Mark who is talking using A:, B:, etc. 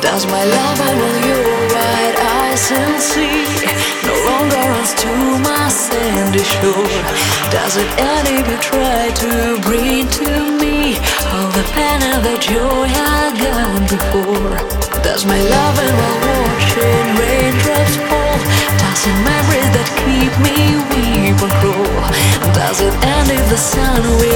A: Does my love with your white eyes and see no longer runs to my sandy shore? Does it end if you try to bring to me all the pain and the joy I gone before? Does my love while watching raindrops fall? Does it memories that keep me weep and crawl? Does it end if the sun will